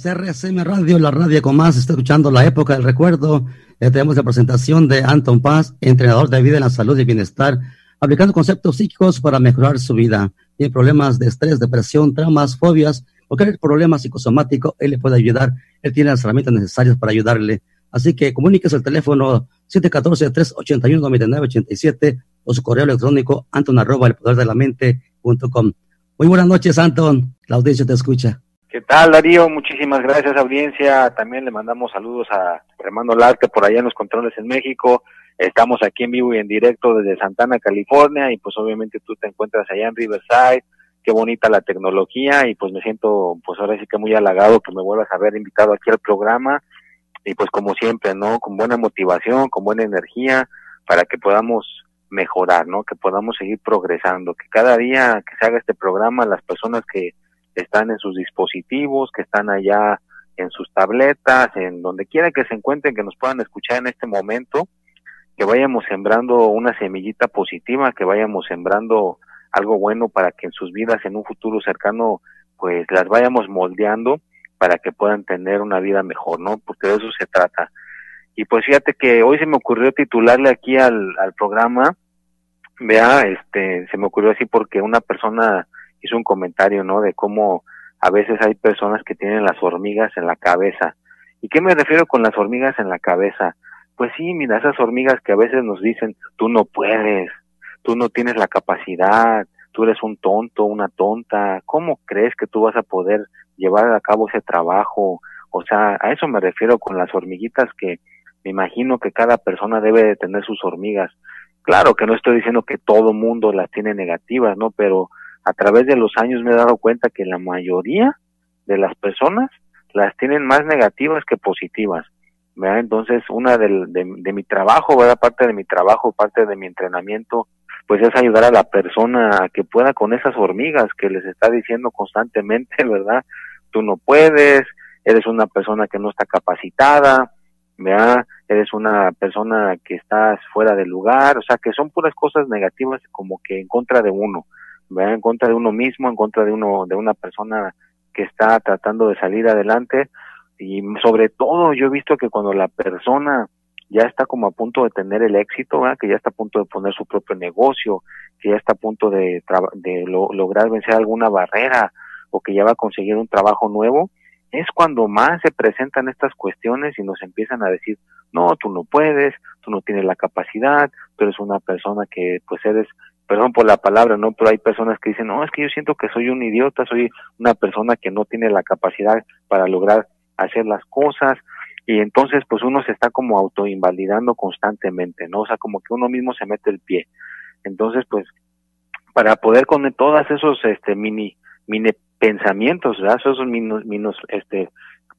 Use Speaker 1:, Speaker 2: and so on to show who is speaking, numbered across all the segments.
Speaker 1: RCM Radio, la radio con más, está escuchando la época del recuerdo. Tenemos la presentación de Anton Paz, entrenador de vida en la salud y bienestar, aplicando conceptos psíquicos para mejorar su vida. Tiene problemas de estrés, depresión, traumas, fobias, cualquier problema psicosomático, él le puede ayudar. Él tiene las herramientas necesarias para ayudarle. Así que comuníquese al teléfono 714-381-9987 o su correo electrónico anton arroba el poder de la mente.com. Muy buenas noches, Anton. La audiencia te escucha.
Speaker 2: ¿Qué tal, Darío? Muchísimas gracias, audiencia. También le mandamos saludos a Armando Larte por allá en los controles en México. Estamos aquí en vivo y en directo desde Santana, California, y pues obviamente tú te encuentras allá en Riverside. Qué bonita la tecnología y pues me siento pues ahora sí que muy halagado que me vuelvas a haber invitado aquí al programa y pues como siempre, ¿no? Con buena motivación, con buena energía para que podamos mejorar, ¿no? Que podamos seguir progresando, que cada día que se haga este programa las personas que están en sus dispositivos, que están allá en sus tabletas, en donde quiera que se encuentren, que nos puedan escuchar en este momento, que vayamos sembrando una semillita positiva, que vayamos sembrando algo bueno para que en sus vidas en un futuro cercano pues las vayamos moldeando para que puedan tener una vida mejor, ¿no? Porque de eso se trata. Y pues fíjate que hoy se me ocurrió titularle aquí al, al programa, vea, este, se me ocurrió así porque una persona hizo un comentario, ¿no? De cómo a veces hay personas que tienen las hormigas en la cabeza. ¿Y qué me refiero con las hormigas en la cabeza? Pues sí, mira, esas hormigas que a veces nos dicen, tú no puedes, tú no tienes la capacidad, tú eres un tonto, una tonta, ¿cómo crees que tú vas a poder llevar a cabo ese trabajo? O sea, a eso me refiero con las hormiguitas que me imagino que cada persona debe de tener sus hormigas. Claro que no estoy diciendo que todo mundo las tiene negativas, ¿no? Pero a través de los años me he dado cuenta que la mayoría de las personas las tienen más negativas que positivas. ¿verdad? Entonces, una de, de, mi trabajo, ¿verdad? parte de mi trabajo, parte de mi entrenamiento, pues es ayudar a la persona a que pueda con esas hormigas que les está diciendo constantemente, ¿verdad? Tú no puedes, eres una persona que no está capacitada, ¿verdad? Eres una persona que estás fuera de lugar, o sea, que son puras cosas negativas como que en contra de uno en contra de uno mismo, en contra de uno, de una persona que está tratando de salir adelante. Y sobre todo yo he visto que cuando la persona ya está como a punto de tener el éxito, que ya está a punto de poner su propio negocio, que ya está a punto de, de lograr vencer alguna barrera o que ya va a conseguir un trabajo nuevo, es cuando más se presentan estas cuestiones y nos empiezan a decir, no, tú no puedes, tú no tienes la capacidad, tú eres una persona que pues eres perdón por la palabra, ¿no? Pero hay personas que dicen, no, es que yo siento que soy un idiota, soy una persona que no tiene la capacidad para lograr hacer las cosas y entonces pues uno se está como autoinvalidando constantemente, ¿no? O sea, como que uno mismo se mete el pie. Entonces, pues para poder con todas esos este mini mini pensamientos, ¿verdad? Esos minos, minos este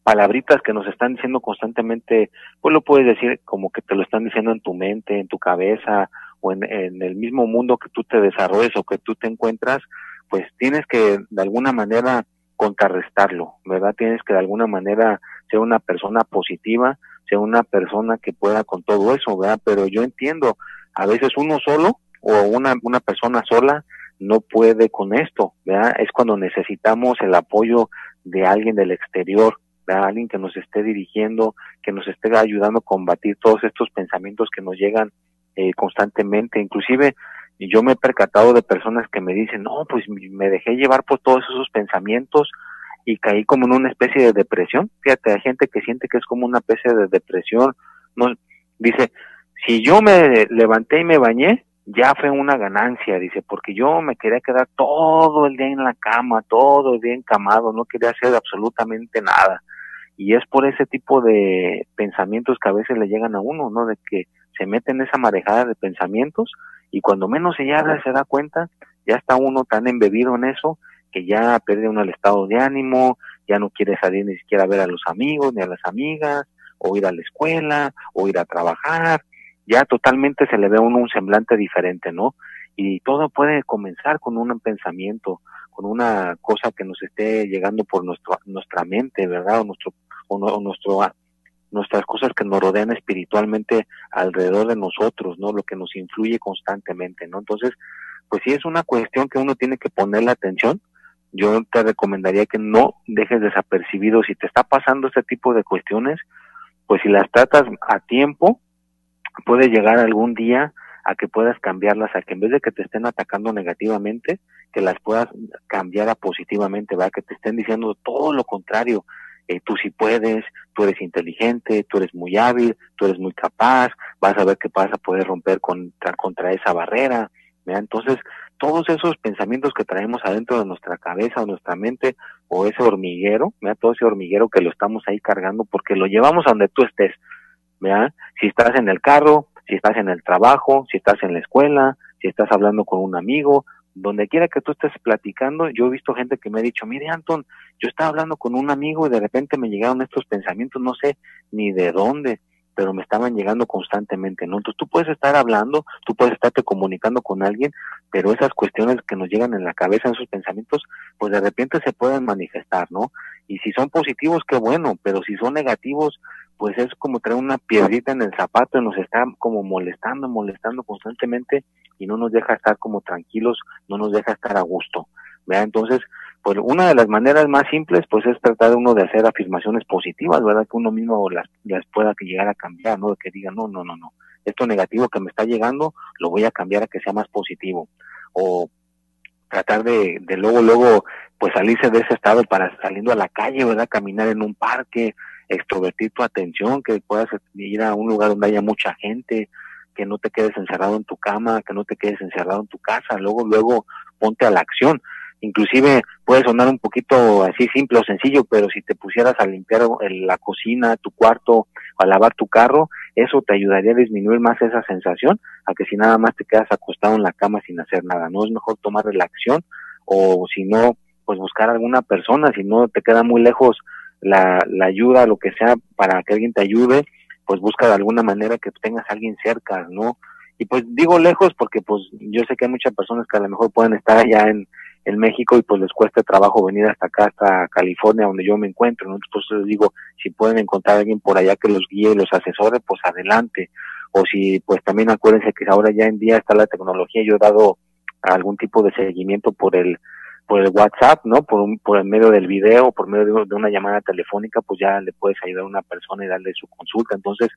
Speaker 2: palabritas que nos están diciendo constantemente, pues lo puedes decir como que te lo están diciendo en tu mente, en tu cabeza o en, el mismo mundo que tú te desarrolles o que tú te encuentras, pues tienes que de alguna manera contrarrestarlo, ¿verdad? Tienes que de alguna manera ser una persona positiva, ser una persona que pueda con todo eso, ¿verdad? Pero yo entiendo, a veces uno solo o una, una persona sola no puede con esto, ¿verdad? Es cuando necesitamos el apoyo de alguien del exterior, ¿verdad? Alguien que nos esté dirigiendo, que nos esté ayudando a combatir todos estos pensamientos que nos llegan eh, constantemente, inclusive yo me he percatado de personas que me dicen, no, pues me dejé llevar por todos esos pensamientos y caí como en una especie de depresión. Fíjate, hay gente que siente que es como una especie de depresión. No, dice, si yo me levanté y me bañé, ya fue una ganancia, dice, porque yo me quería quedar todo el día en la cama, todo el día encamado, no quería hacer absolutamente nada. Y es por ese tipo de pensamientos que a veces le llegan a uno, ¿no? De que se mete en esa marejada de pensamientos y cuando menos se ya se da cuenta, ya está uno tan embebido en eso que ya pierde uno el estado de ánimo, ya no quiere salir ni siquiera a ver a los amigos ni a las amigas, o ir a la escuela, o ir a trabajar, ya totalmente se le ve a uno un semblante diferente, ¿no? Y todo puede comenzar con un pensamiento, con una cosa que nos esté llegando por nuestro, nuestra mente, ¿verdad? O nuestro, o, nuestro, nuestras cosas que nos rodean espiritualmente alrededor de nosotros, ¿no? Lo que nos influye constantemente, ¿no? Entonces, pues sí es una cuestión que uno tiene que ponerle atención. Yo te recomendaría que no dejes desapercibido si te está pasando este tipo de cuestiones, pues si las tratas a tiempo, puede llegar algún día a que puedas cambiarlas, a que en vez de que te estén atacando negativamente, que las puedas cambiar a positivamente, ¿verdad? Que te estén diciendo todo lo contrario. Eh, tú sí puedes, tú eres inteligente, tú eres muy hábil, tú eres muy capaz, vas a ver que vas a poder romper contra, contra esa barrera. ¿verdad? Entonces, todos esos pensamientos que traemos adentro de nuestra cabeza o nuestra mente, o ese hormiguero, ¿verdad? todo ese hormiguero que lo estamos ahí cargando, porque lo llevamos a donde tú estés. ¿verdad? Si estás en el carro, si estás en el trabajo, si estás en la escuela, si estás hablando con un amigo, donde quiera que tú estés platicando, yo he visto gente que me ha dicho, mire Anton, yo estaba hablando con un amigo y de repente me llegaron estos pensamientos, no sé ni de dónde, pero me estaban llegando constantemente, ¿no? Entonces tú puedes estar hablando, tú puedes estarte comunicando con alguien, pero esas cuestiones que nos llegan en la cabeza, esos pensamientos, pues de repente se pueden manifestar, ¿no? Y si son positivos, qué bueno, pero si son negativos, pues es como traer una piedrita en el zapato y nos está como molestando, molestando constantemente y no nos deja estar como tranquilos, no nos deja estar a gusto. ¿verdad? Entonces, pues una de las maneras más simples pues es tratar de uno de hacer afirmaciones positivas, ¿verdad? Que uno mismo las, las pueda llegar a cambiar, ¿no? Que diga, no, no, no, no, esto negativo que me está llegando lo voy a cambiar a que sea más positivo. O tratar de, de luego, luego, pues salirse de ese estado para saliendo a la calle, ¿verdad? Caminar en un parque, extrovertir tu atención, que puedas ir a un lugar donde haya mucha gente, que no te quedes encerrado en tu cama, que no te quedes encerrado en tu casa, luego, luego ponte a la acción. Inclusive puede sonar un poquito así simple o sencillo, pero si te pusieras a limpiar la cocina, tu cuarto, a lavar tu carro, eso te ayudaría a disminuir más esa sensación a que si nada más te quedas acostado en la cama sin hacer nada. No es mejor tomar la acción o si no, pues buscar alguna persona, si no te queda muy lejos la, la ayuda, lo que sea, para que alguien te ayude, pues busca de alguna manera que tengas a alguien cerca, ¿no? Y pues digo lejos porque pues yo sé que hay muchas personas que a lo mejor pueden estar allá en, en México y pues les cuesta trabajo venir hasta acá, hasta California, donde yo me encuentro, ¿no? Entonces les digo, si pueden encontrar a alguien por allá que los guíe y los asesore, pues adelante. O si, pues también acuérdense que ahora ya en día está la tecnología, yo he dado algún tipo de seguimiento por el por el WhatsApp, ¿no? Por, un, por el medio del video, por medio de, una llamada telefónica, pues ya le puedes ayudar a una persona y darle su consulta. Entonces,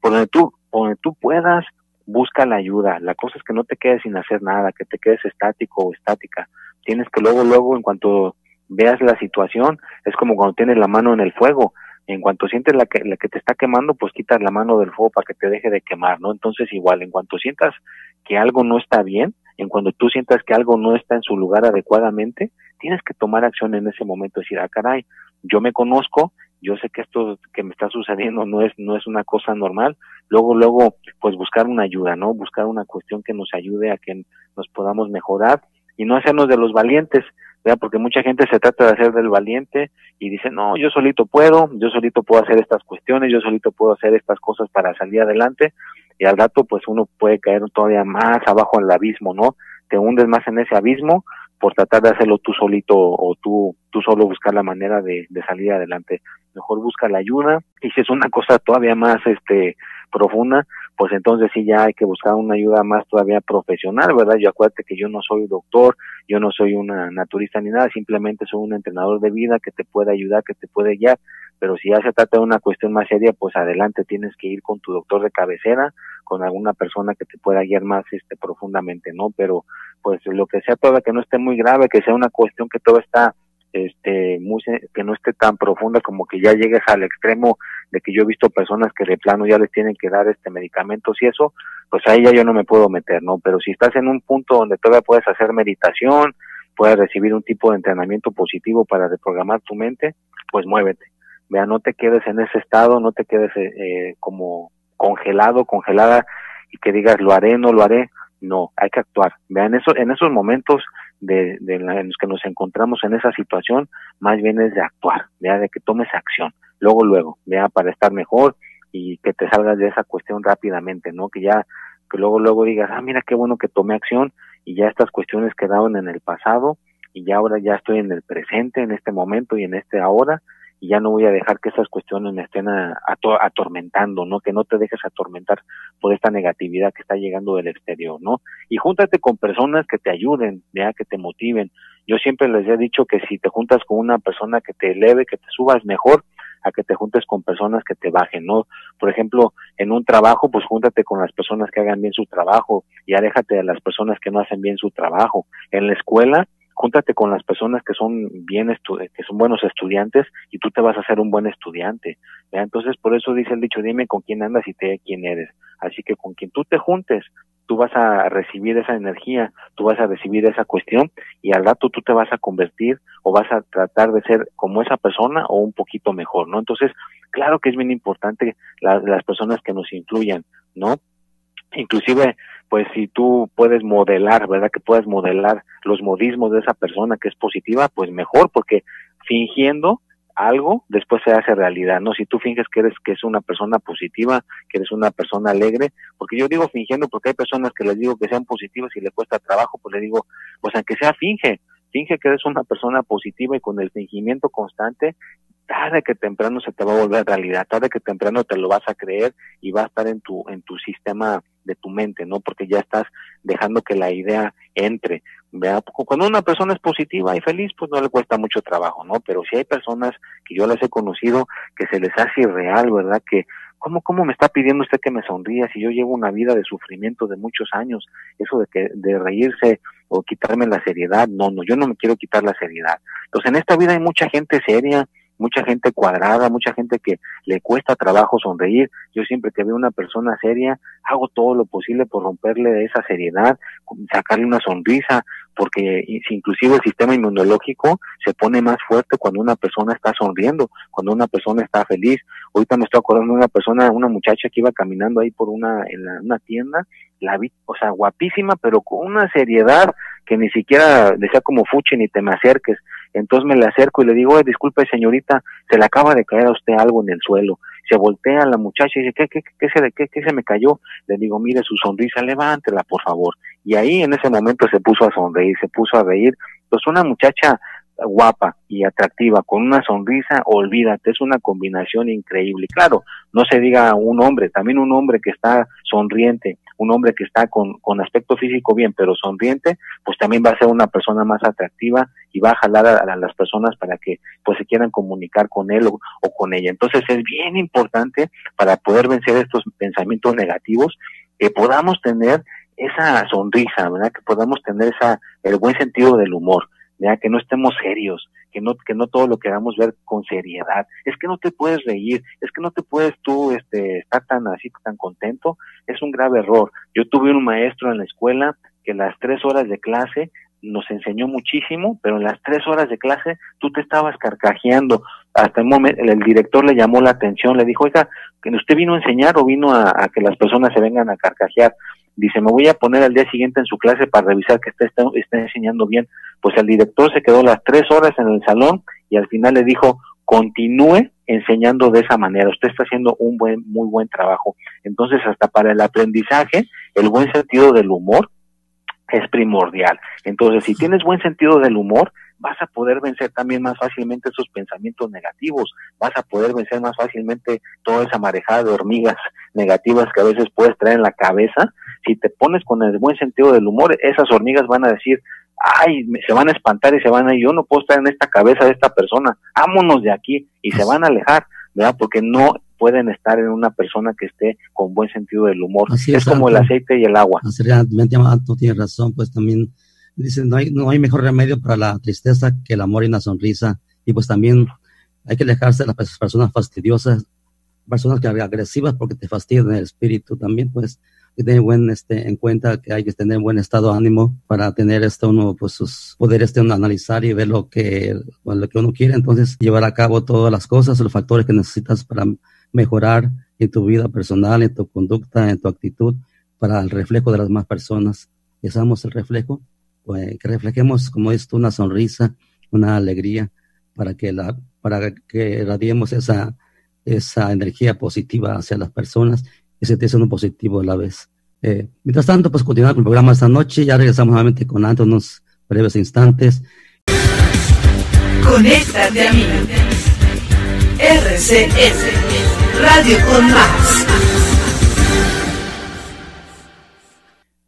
Speaker 2: por donde tú, por donde tú puedas, busca la ayuda. La cosa es que no te quedes sin hacer nada, que te quedes estático o estática. Tienes que luego, luego, en cuanto veas la situación, es como cuando tienes la mano en el fuego. En cuanto sientes la que, la que te está quemando, pues quitas la mano del fuego para que te deje de quemar, ¿no? Entonces, igual, en cuanto sientas que algo no está bien, en cuando tú sientas que algo no está en su lugar adecuadamente, tienes que tomar acción en ese momento, decir, ah, caray, yo me conozco, yo sé que esto que me está sucediendo no es no es una cosa normal luego luego pues buscar una ayuda no buscar una cuestión que nos ayude a que nos podamos mejorar y no hacernos de los valientes ¿verdad? porque mucha gente se trata de hacer del valiente y dice no yo solito puedo yo solito puedo hacer estas cuestiones yo solito puedo hacer estas cosas para salir adelante y al rato pues uno puede caer todavía más abajo en el abismo, ¿no? Te hundes más en ese abismo por tratar de hacerlo tú solito o tú, tú solo buscar la manera de, de salir adelante. Mejor busca la ayuda y si es una cosa todavía más este profunda, pues entonces sí ya hay que buscar una ayuda más todavía profesional, ¿verdad? Yo acuérdate que yo no soy doctor, yo no soy una naturista ni nada, simplemente soy un entrenador de vida que te puede ayudar, que te puede guiar, pero si ya se trata de una cuestión más seria, pues adelante tienes que ir con tu doctor de cabecera, con alguna persona que te pueda guiar más este profundamente, ¿no? Pero pues lo que sea todavía que no esté muy grave, que sea una cuestión que todo está este muy que no esté tan profunda como que ya llegues al extremo de que yo he visto personas que de plano ya les tienen que dar este medicamentos y eso, pues ahí ya yo no me puedo meter, ¿no? Pero si estás en un punto donde todavía puedes hacer meditación, puedes recibir un tipo de entrenamiento positivo para reprogramar tu mente, pues muévete. Vea, no te quedes en ese estado, no te quedes eh, eh, como congelado, congelada y que digas lo haré, no lo haré. No, hay que actuar. Vean, eso, en esos momentos de, de en los que nos encontramos en esa situación, más bien es de actuar, ¿ya? de que tomes acción, luego, luego, ¿ya? para estar mejor y que te salgas de esa cuestión rápidamente, ¿no? Que ya, que luego, luego digas, ah, mira qué bueno que tomé acción y ya estas cuestiones quedaron en el pasado y ya ahora ya estoy en el presente, en este momento y en este ahora y ya no voy a dejar que esas cuestiones me estén atormentando, ¿no? Que no te dejes atormentar por esta negatividad que está llegando del exterior, ¿no? Y júntate con personas que te ayuden, ya que te motiven. Yo siempre les he dicho que si te juntas con una persona que te eleve, que te subas mejor, a que te juntes con personas que te bajen, ¿no? Por ejemplo, en un trabajo, pues júntate con las personas que hagan bien su trabajo y aléjate de las personas que no hacen bien su trabajo. En la escuela, júntate con las personas que son bien que son buenos estudiantes y tú te vas a ser un buen estudiante. Entonces, por eso dice el dicho, dime con quién andas y te quién eres. Así que con quien tú te juntes, tú vas a recibir esa energía, tú vas a recibir esa cuestión y al rato tú te vas a convertir o vas a tratar de ser como esa persona o un poquito mejor, ¿no? Entonces, claro que es bien importante las personas que nos influyan, ¿no? Inclusive pues si tú puedes modelar, ¿verdad? Que puedes modelar los modismos de esa persona que es positiva, pues mejor, porque fingiendo algo después se hace realidad, ¿no? Si tú finges que eres que es una persona positiva, que eres una persona alegre, porque yo digo fingiendo porque hay personas que les digo que sean positivas y le cuesta trabajo, pues le digo, pues aunque sea finge, finge que eres una persona positiva y con el fingimiento constante tarde que temprano se te va a volver realidad, tarde que temprano te lo vas a creer y va a estar en tu en tu sistema de tu mente, ¿no? Porque ya estás dejando que la idea entre. ¿verdad? Cuando una persona es positiva y feliz, pues no le cuesta mucho trabajo, ¿no? Pero si hay personas que yo las he conocido que se les hace irreal, ¿verdad? Que ¿Cómo, ¿Cómo me está pidiendo usted que me sonría si yo llevo una vida de sufrimiento de muchos años? Eso de que de reírse o quitarme la seriedad, no, no, yo no me quiero quitar la seriedad. Entonces en esta vida hay mucha gente seria, mucha gente cuadrada, mucha gente que le cuesta trabajo sonreír. Yo siempre que veo una persona seria, hago todo lo posible por romperle esa seriedad, sacarle una sonrisa, porque inclusive el sistema inmunológico se pone más fuerte cuando una persona está sonriendo, cuando una persona está feliz. Ahorita me estoy acordando de una persona, una muchacha que iba caminando ahí por una en la, una tienda, la vi, o sea, guapísima, pero con una seriedad que ni siquiera decía como fuchi ni te me acerques. Entonces me le acerco y le digo, disculpe señorita, se le acaba de caer a usted algo en el suelo. Se voltea la muchacha y dice, ¿qué, qué, qué, se, qué, qué se me cayó? Le digo, mire su sonrisa, levántela por favor. Y ahí en ese momento se puso a sonreír, se puso a reír. Pues una muchacha guapa y atractiva con una sonrisa, olvídate, es una combinación increíble. Claro, no se diga un hombre, también un hombre que está sonriente, un hombre que está con, con aspecto físico bien, pero sonriente, pues también va a ser una persona más atractiva y va a jalar a, las personas para que pues se quieran comunicar con él o, o con ella. Entonces es bien importante para poder vencer estos pensamientos negativos que podamos tener esa sonrisa, ¿verdad? Que podamos tener esa el buen sentido del humor ya que no estemos serios, que no que no todo lo queramos ver con seriedad. Es que no te puedes reír, es que no te puedes tú este estar tan así tan contento, es un grave error. Yo tuve un maestro en la escuela que las tres horas de clase nos enseñó muchísimo, pero en las tres horas de clase tú te estabas carcajeando. Hasta el momento el, director le llamó la atención, le dijo, oiga, usted vino a enseñar o vino a que las personas se vengan a carcajear. Dice, me voy a poner al día siguiente en su clase para revisar que está, está, enseñando bien. Pues el director se quedó las tres horas en el salón y al final le dijo, continúe enseñando de esa manera. Usted está haciendo un buen, muy buen trabajo. Entonces, hasta para el aprendizaje, el buen sentido del humor es primordial. Entonces, si tienes buen sentido del humor, vas a poder vencer también más fácilmente esos pensamientos negativos, vas a poder vencer más fácilmente toda esa marejada de hormigas negativas que a veces puedes traer en la cabeza. Si te pones con el buen sentido del humor, esas hormigas van a decir, ay, se van a espantar y se van a ir, yo no puedo estar en esta cabeza de esta persona, vámonos de aquí y se van a alejar, ¿verdad? Porque no pueden estar en una persona que esté con buen sentido del humor. es, como el aceite y el agua.
Speaker 1: Realmente, tú tienes razón, pues también Dicen, no hay, no hay mejor remedio para la tristeza que el amor y la sonrisa. Y pues también hay que alejarse de las personas fastidiosas, personas que agresivas porque te fastidian el espíritu también, pues que tener buen este en cuenta que hay que tener buen estado de ánimo para tener esto uno pues sus poder este analizar y ver lo que lo que uno quiere entonces llevar a cabo todas las cosas los factores que necesitas para mejorar en tu vida personal en tu conducta en tu actitud para el reflejo de las demás personas que el reflejo pues, que reflejemos, como esto, una sonrisa, una alegría, para que, la, para que irradiemos esa, esa energía positiva hacia las personas y sentirse uno positivo a la vez. Eh, mientras tanto, pues continuar con el programa esta noche. Ya regresamos nuevamente con Anto unos breves instantes.
Speaker 3: Conéctate a mí. RCS Radio con Más.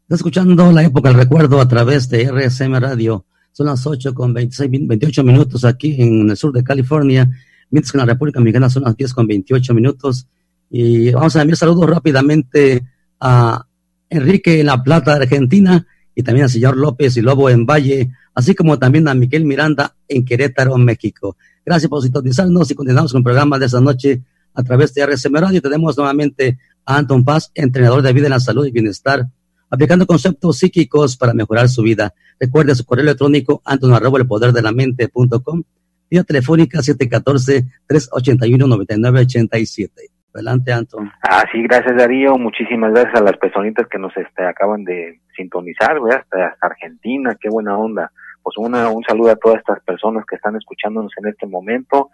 Speaker 1: Está escuchando la época del recuerdo a través de RSM Radio. Son las 8 con 26, 28 minutos aquí en el sur de California, mientras que en la República Dominicana son las 10 con 28 minutos. Y vamos a enviar saludos rápidamente a Enrique en La Plata, Argentina, y también al señor López y Lobo en Valle, así como también a Miguel Miranda en Querétaro, México. Gracias por sintonizarnos y continuamos con el programa de esta noche a través de RSM Radio. Tenemos nuevamente a Anton Paz, entrenador de vida en la salud y bienestar, aplicando conceptos psíquicos para mejorar su vida. Recuerde su correo electrónico anton arroba el poder de la mente.com, vía telefónica 714-381-9987. Adelante, Anton.
Speaker 2: Ah, sí, gracias, Darío. Muchísimas gracias a las personitas que nos este, acaban de sintonizar, Hasta, Argentina, qué buena onda. Pues una, un saludo a todas estas personas que están escuchándonos en este momento.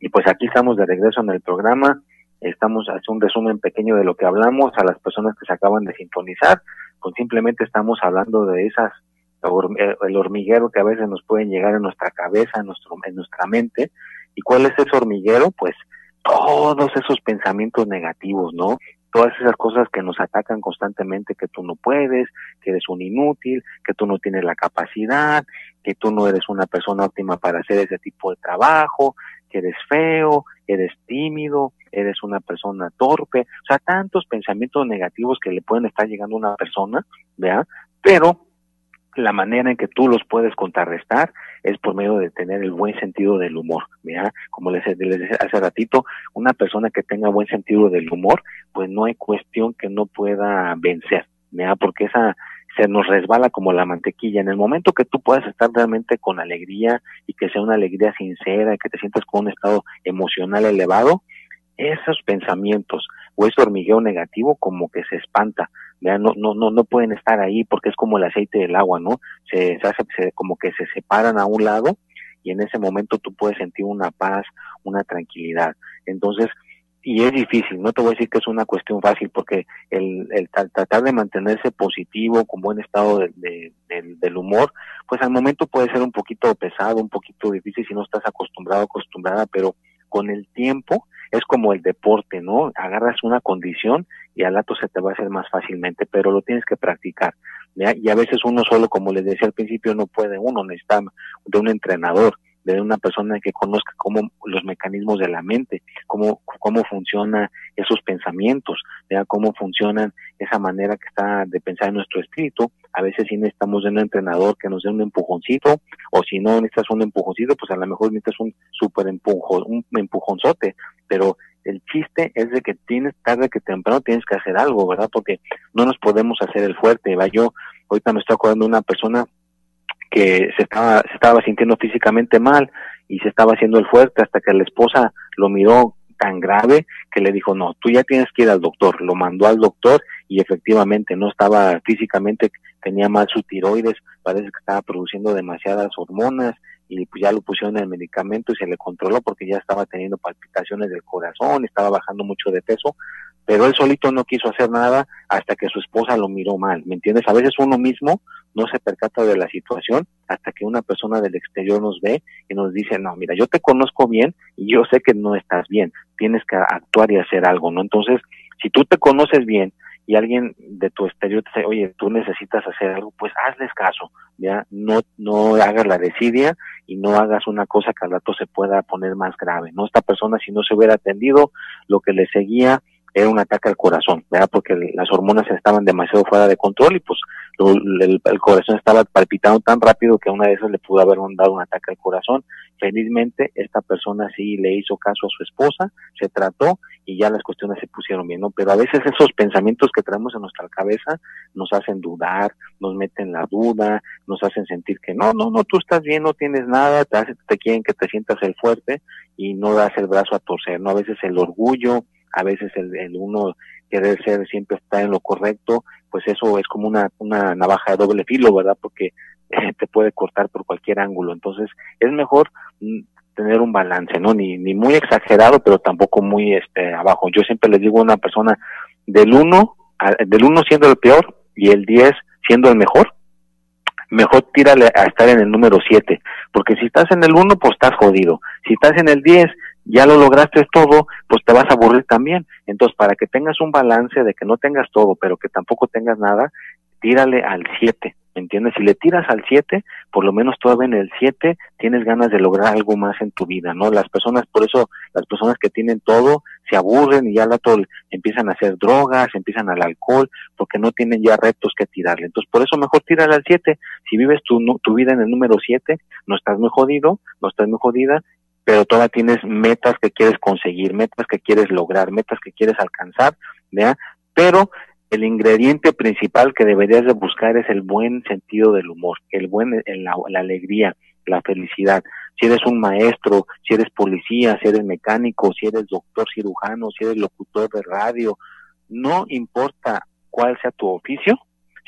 Speaker 2: Y pues aquí estamos de regreso en el programa. Estamos haciendo un resumen pequeño de lo que hablamos a las personas que se acaban de sintonizar. Pues simplemente estamos hablando de esas, eh, el hormiguero que a veces nos pueden llegar en nuestra cabeza, en, nuestro, en nuestra mente. ¿Y cuál es ese hormiguero? Pues todos esos pensamientos negativos, ¿no? Todas esas cosas que nos atacan constantemente, que tú no puedes, que eres un inútil, que tú no tienes la capacidad, que tú no eres una persona óptima para hacer ese tipo de trabajo, que eres feo, eres tímido, eres una persona torpe, o sea, tantos pensamientos negativos que le pueden estar llegando a una persona, ¿vea? Pero la manera en que tú los puedes contrarrestar es por medio de tener el buen sentido del humor. Mira, como les, decía hace ratito, una persona que tenga buen sentido del humor, pues no hay cuestión que no pueda vencer, mira, porque esa se nos resbala como la mantequilla. En el momento que tú puedas estar realmente con alegría y que sea una alegría sincera, que te sientas con un estado emocional elevado, esos pensamientos o ese hormigueo negativo como que se espanta, no, no, no, no pueden estar ahí porque es como el aceite del agua, ¿no? Se, se hace se, como que se separan a un lado y en ese momento tú puedes sentir una paz, una tranquilidad. Entonces, y es difícil, no te voy a decir que es una cuestión fácil porque el, el tratar de mantenerse positivo, con buen estado de, del humor, pues al momento puede ser un poquito pesado, un poquito difícil si no estás acostumbrado, acostumbrada, pero con el tiempo es como el deporte, ¿no? Agarras una condición y al rato se te va a hacer más fácilmente, pero lo tienes que practicar. Y a veces uno solo, como les decía al principio, no puede, uno necesita de un entrenador de una persona que conozca cómo los mecanismos de la mente, cómo, cómo funcionan esos pensamientos, vea cómo funcionan esa manera que está de pensar en nuestro espíritu. A veces sí necesitamos de un entrenador que nos dé un empujoncito, o si no necesitas un empujoncito, pues a lo mejor necesitas un super empujón, un empujonzote, pero el chiste es de que tienes tarde que temprano tienes que hacer algo, ¿verdad? Porque no nos podemos hacer el fuerte, ¿va? Yo ahorita me estoy acordando de una persona que se estaba, se estaba sintiendo físicamente mal y se estaba haciendo el fuerte hasta que la esposa lo miró tan grave que le dijo, no, tú ya tienes que ir al doctor. Lo mandó al doctor y efectivamente no estaba físicamente, tenía mal su tiroides, parece que estaba produciendo demasiadas hormonas y pues ya lo pusieron en el medicamento y se le controló porque ya estaba teniendo palpitaciones del corazón, estaba bajando mucho de peso, pero él solito no quiso hacer nada hasta que su esposa lo miró mal, ¿me entiendes? A veces uno mismo no se percata de la situación hasta que una persona del exterior nos ve y nos dice, no, mira, yo te conozco bien y yo sé que no estás bien, tienes que actuar y hacer algo, ¿no? Entonces, si tú te conoces bien y alguien de tu exterior te dice, oye, tú necesitas hacer algo, pues hazles caso, ya, no, no hagas la desidia y no hagas una cosa que al rato se pueda poner más grave, ¿no? Esta persona, si no se hubiera atendido, lo que le seguía era un ataque al corazón, ¿verdad? Porque las hormonas estaban demasiado fuera de control y pues el, corazón estaba palpitando tan rápido que una de esas le pudo haber dado un ataque al corazón. Felizmente esta persona sí le hizo caso a su esposa, se trató y ya las cuestiones se pusieron bien, ¿no? Pero a veces esos pensamientos que traemos en nuestra cabeza nos hacen dudar, nos meten la duda, nos hacen sentir que no, no, no, tú estás bien, no tienes nada, te, hace, te quieren que te sientas el fuerte y no das el brazo a torcer, ¿no? A veces el orgullo, a veces el, el uno querer ser siempre está en lo correcto, pues eso es como una, una navaja de doble filo, ¿verdad? Porque eh, te puede cortar por cualquier ángulo. Entonces, es mejor mm, tener un balance, ¿no? Ni, ni muy exagerado, pero tampoco muy este abajo. Yo siempre les digo a una persona del 1 del 1 siendo el peor y el 10 siendo el mejor, mejor tírale a estar en el número 7, porque si estás en el 1, pues estás jodido. Si estás en el 10, ya lo lograste todo, pues te vas a aburrir también. Entonces, para que tengas un balance de que no tengas todo, pero que tampoco tengas nada, tírale al 7. ¿Me entiendes? Si le tiras al 7, por lo menos todavía en el 7 tienes ganas de lograr algo más en tu vida, ¿no? Las personas, por eso, las personas que tienen todo se aburren y ya la todo empiezan a hacer drogas, empiezan al alcohol, porque no tienen ya retos que tirarle. Entonces, por eso mejor tírale al 7. Si vives tu, tu vida en el número 7, no estás muy jodido, no estás muy jodida, pero todavía tienes metas que quieres conseguir, metas que quieres lograr, metas que quieres alcanzar, ¿ya? Pero el ingrediente principal que deberías de buscar es el buen sentido del humor, el buen, la, la alegría, la felicidad. Si eres un maestro, si eres policía, si eres mecánico, si eres doctor cirujano, si eres locutor de radio, no importa cuál sea tu oficio,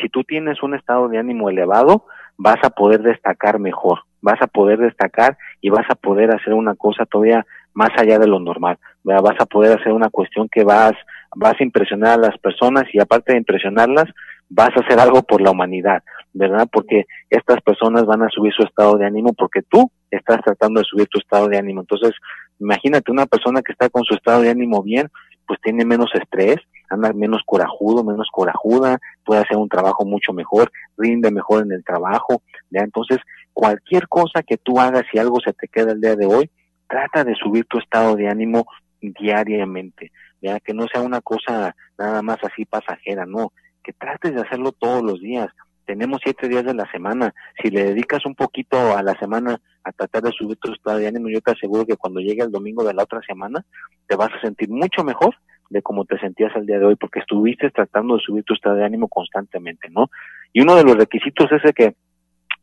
Speaker 2: si tú tienes un estado de ánimo elevado, vas a poder destacar mejor, vas a poder destacar y vas a poder hacer una cosa todavía más allá de lo normal, vas a poder hacer una cuestión que vas vas a impresionar a las personas y aparte de impresionarlas, vas a hacer algo por la humanidad, ¿verdad? Porque estas personas van a subir su estado de ánimo porque tú estás tratando de subir tu estado de ánimo. Entonces, imagínate una persona que está con su estado de ánimo bien, pues tiene menos estrés, anda menos corajudo, menos corajuda, puede hacer un trabajo mucho mejor, rinde mejor en el trabajo, ¿ya? Entonces, cualquier cosa que tú hagas, si algo se te queda el día de hoy, trata de subir tu estado de ánimo diariamente ya que no sea una cosa nada más así pasajera, no, que trates de hacerlo todos los días. Tenemos siete días de la semana. Si le dedicas un poquito a la semana a tratar de subir tu estado de ánimo, yo te aseguro que cuando llegue el domingo de la otra semana, te vas a sentir mucho mejor de cómo te sentías el día de hoy, porque estuviste tratando de subir tu estado de ánimo constantemente, ¿no? Y uno de los requisitos es el que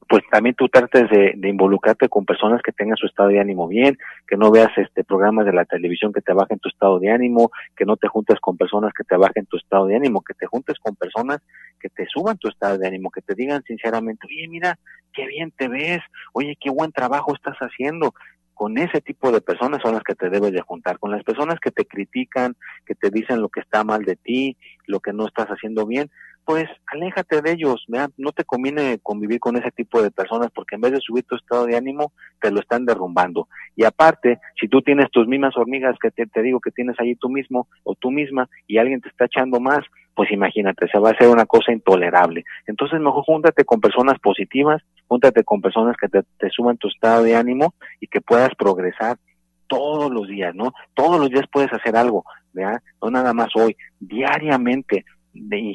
Speaker 2: pues también tú trates de, involucrarte con personas que tengan su estado de ánimo bien, que no veas este programas de la televisión que te bajen tu estado de ánimo, que no te juntes con personas que te bajen tu estado de ánimo, que te juntes con personas que te suban tu estado de ánimo, que te digan sinceramente, oye, mira, qué bien te ves, oye, qué buen trabajo estás haciendo. Con ese tipo de personas son las que te debes de juntar, con las personas que te critican, que te dicen lo que está mal de ti, lo que no estás haciendo bien, pues aléjate de ellos, no te conviene convivir con ese tipo de personas porque en vez de subir tu estado de ánimo, te lo están derrumbando. Y aparte, si tú tienes tus mismas hormigas que te, te digo que tienes ahí tú mismo o tú misma y alguien te está echando más, pues imagínate, se va a hacer una cosa intolerable. Entonces mejor júntate con personas positivas, júntate con personas que te, te tu estado de ánimo y que puedas progresar todos los días, ¿no? Todos los días puedes hacer algo, ¿verdad? No nada más hoy, diariamente de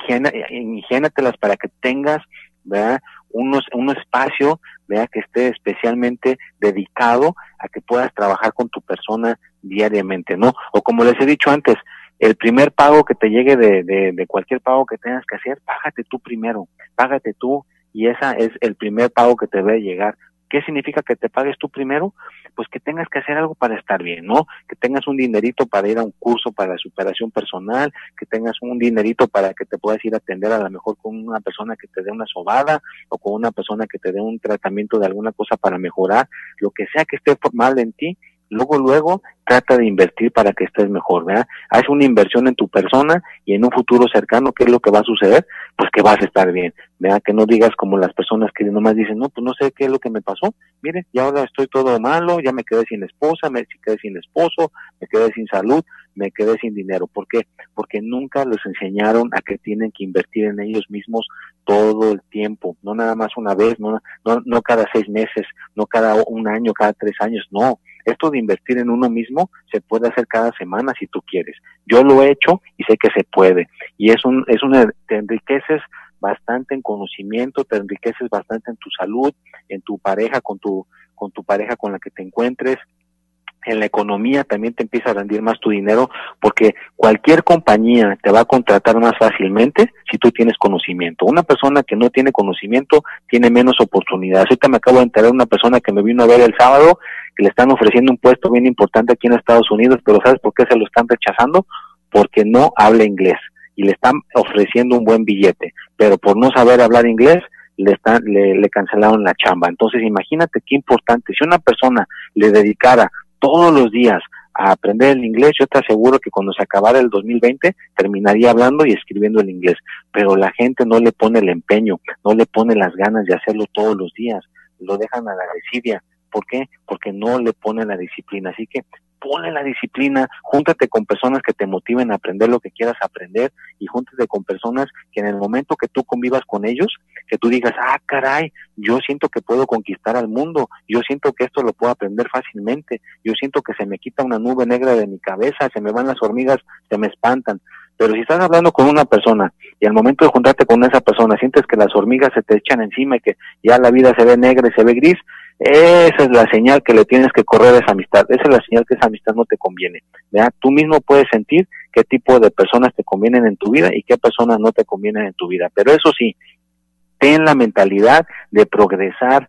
Speaker 2: higiénatelas para que tengas, ¿verdad? Unos, un espacio, ¿verdad? Que esté especialmente dedicado a que puedas trabajar con tu persona diariamente, ¿no? O como les he dicho antes, el primer pago que te llegue de, de, de cualquier pago que tengas que hacer, págate tú primero, págate tú y esa es el primer pago que te debe llegar. ¿Qué significa que te pagues tú primero? Pues que tengas que hacer algo para estar bien, ¿no? Que tengas un dinerito para ir a un curso para superación personal, que tengas un dinerito para que te puedas ir a atender a lo mejor con una persona que te dé una sobada o con una persona que te dé un tratamiento de alguna cosa para mejorar, lo que sea que esté mal en ti, luego, luego, trata de invertir para que estés mejor, ¿verdad? Haz una inversión en tu persona y en un futuro cercano, ¿qué es lo que va a suceder? Pues que vas a estar bien, ¿verdad? Que no digas como las personas que nomás dicen, no, pues no sé qué es lo que me pasó, mire, ya ahora estoy todo malo, ya me quedé sin esposa, me quedé sin esposo, me quedé sin salud, me quedé sin dinero. ¿Por qué? Porque nunca les enseñaron a que tienen que invertir en ellos mismos todo el tiempo, no nada más una vez, no, no, no cada seis meses, no cada un año, cada tres años, no esto de invertir en uno mismo se puede hacer cada semana si tú quieres. Yo lo he hecho y sé que se puede. Y es un, es un, te enriqueces bastante en conocimiento, te enriqueces bastante en tu salud, en tu pareja, con tu, con tu pareja con la que te encuentres, en la economía también te empieza a rendir más tu dinero porque cualquier compañía te va a contratar más fácilmente si tú tienes conocimiento. Una persona que no tiene conocimiento tiene menos oportunidades. Ahorita me acabo de enterar una persona que me vino a ver el sábado que le están ofreciendo un puesto bien importante aquí en Estados Unidos, pero ¿sabes por qué se lo están rechazando? Porque no habla inglés y le están ofreciendo un buen billete, pero por no saber hablar inglés le, están, le, le cancelaron la chamba. Entonces imagínate qué importante, si una persona le dedicara todos los días a aprender el inglés, yo te aseguro que cuando se acabara el 2020 terminaría hablando y escribiendo el inglés, pero la gente no le pone el empeño, no le pone las ganas de hacerlo todos los días, lo dejan a la desidia. ¿Por qué? Porque no le ponen la disciplina. Así que ponle la disciplina, júntate con personas que te motiven a aprender lo que quieras aprender y júntate con personas que en el momento que tú convivas con ellos, que tú digas, ah, caray, yo siento que puedo conquistar al mundo, yo siento que esto lo puedo aprender fácilmente, yo siento que se me quita una nube negra de mi cabeza, se me van las hormigas, se me espantan. Pero si estás hablando con una persona y al momento de juntarte con esa persona sientes que las hormigas se te echan encima y que ya la vida se ve negra y se ve gris, esa es la señal que le tienes que correr a esa amistad. Esa es la señal que esa amistad no te conviene. ¿verdad? Tú mismo puedes sentir qué tipo de personas te convienen en tu vida y qué personas no te convienen en tu vida. Pero eso sí, ten la mentalidad de progresar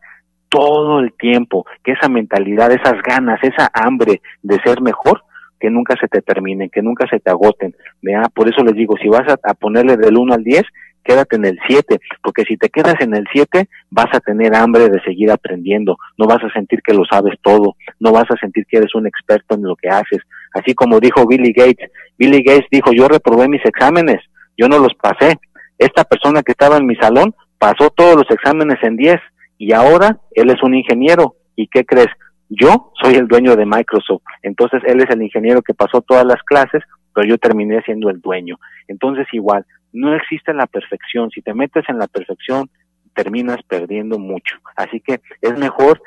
Speaker 2: todo el tiempo, que esa mentalidad, esas ganas, esa hambre de ser mejor, que nunca se te terminen, que nunca se te agoten. ¿verdad? Por eso les digo, si vas a, a ponerle del 1 al 10, quédate en el 7, porque si te quedas en el 7 vas a tener hambre de seguir aprendiendo, no vas a sentir que lo sabes todo, no vas a sentir que eres un experto en lo que haces. Así como dijo Billy Gates, Billy Gates dijo, yo reprobé mis exámenes, yo no los pasé. Esta persona que estaba en mi salón pasó todos los exámenes en 10 y ahora él es un ingeniero. ¿Y qué crees? Yo soy el dueño de Microsoft, entonces él es el ingeniero que pasó todas las clases, pero yo terminé siendo el dueño. Entonces igual, no existe la perfección. Si te metes en la perfección, terminas perdiendo mucho. Así que es mejor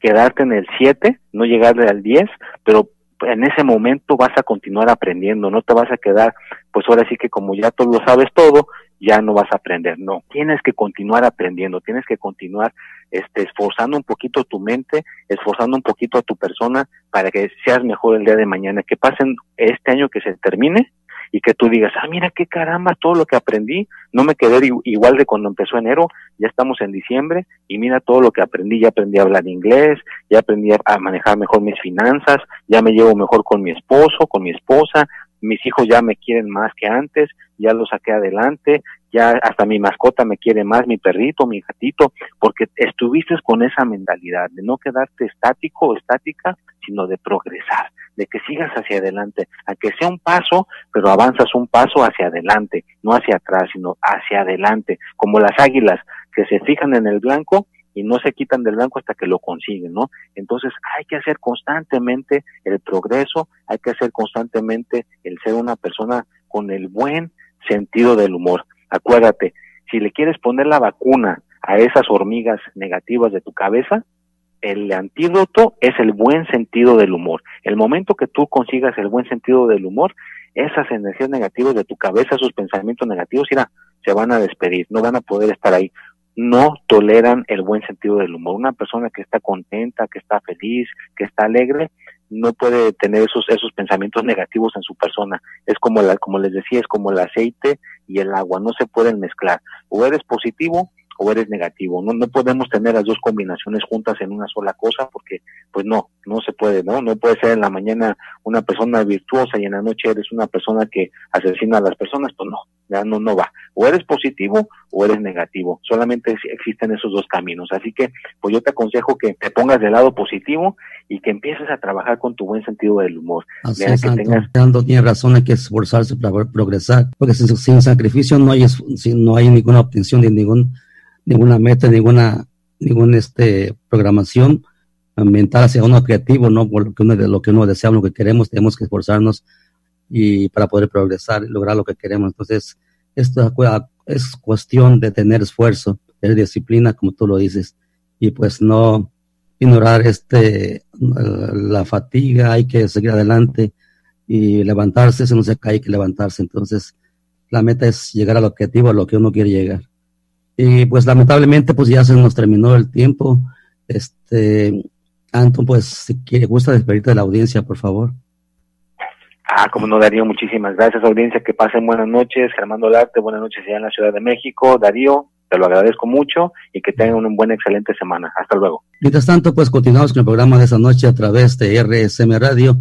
Speaker 2: quedarte en el 7, no llegarle al 10, pero en ese momento vas a continuar aprendiendo, no te vas a quedar, pues ahora sí que como ya tú lo sabes todo, ya no vas a aprender, no, tienes que continuar aprendiendo, tienes que continuar este, esforzando un poquito tu mente, esforzando un poquito a tu persona para que seas mejor el día de mañana, que pasen este año que se termine y que tú digas, ah, mira qué caramba, todo lo que aprendí, no me quedé igual de cuando empezó enero, ya estamos en diciembre y mira todo lo que aprendí, ya aprendí a hablar inglés, ya aprendí a manejar mejor mis finanzas, ya me llevo mejor con mi esposo, con mi esposa, mis hijos ya me quieren más que antes, ya lo saqué adelante, ya hasta mi mascota me quiere más, mi perrito, mi gatito, porque estuviste con esa mentalidad de no quedarte estático o estática, sino de progresar, de que sigas hacia adelante, aunque sea un paso, pero avanzas un paso hacia adelante, no hacia atrás, sino hacia adelante, como las águilas que se fijan en el blanco y no se quitan del blanco hasta que lo consiguen, ¿no? Entonces hay que hacer constantemente el progreso, hay que hacer constantemente el ser una persona con el buen sentido del humor. Acuérdate, si le quieres poner la vacuna a esas hormigas negativas de tu cabeza, el antídoto es el buen sentido del humor. El momento que tú consigas el buen sentido del humor, esas energías negativas de tu cabeza, esos pensamientos negativos, mira, se van a despedir, no van a poder estar ahí. No toleran el buen sentido del humor. Una persona que está contenta, que está feliz, que está alegre, no puede tener esos esos pensamientos negativos en su persona. Es como la, como les decía, es como el aceite y el agua, no se pueden mezclar. O eres positivo o eres negativo. No, no podemos tener las dos combinaciones juntas en una sola cosa porque, pues no, no se puede, ¿no? No puede ser en la mañana una persona virtuosa y en la noche eres una persona que asesina a las personas, pues no, ya no, no va. O eres positivo o eres negativo. Solamente existen esos dos caminos. Así que, pues yo te aconsejo que te pongas del lado positivo y que empieces a trabajar con tu buen sentido del humor.
Speaker 1: Así es, que tengas... tiene razón, hay que esforzarse para progresar, porque sin, sin sacrificio no hay, no hay ninguna obtención de ningún ninguna meta, ninguna, ninguna este, programación mental hacia un objetivo, ¿no? Por lo que uno, lo que uno desea, lo que queremos, tenemos que esforzarnos y para poder progresar y lograr lo que queremos. Entonces, esto es cuestión de tener esfuerzo, tener disciplina, como tú lo dices, y pues no ignorar este la fatiga, hay que seguir adelante y levantarse, si no se cae, hay que levantarse. Entonces, la meta es llegar al objetivo, a lo que uno quiere llegar. Y pues lamentablemente pues ya se nos terminó el tiempo. Este, Anton, pues si quiere, gusta despedirte de la audiencia, por favor.
Speaker 2: Ah, como no, Darío, muchísimas gracias, audiencia, que pasen buenas noches. Germán Dolarte, buenas noches allá en la Ciudad de México. Darío, te lo agradezco mucho y que tengan una buena, excelente semana. Hasta luego.
Speaker 1: Mientras tanto, pues continuamos con el programa de esta noche a través de RSM Radio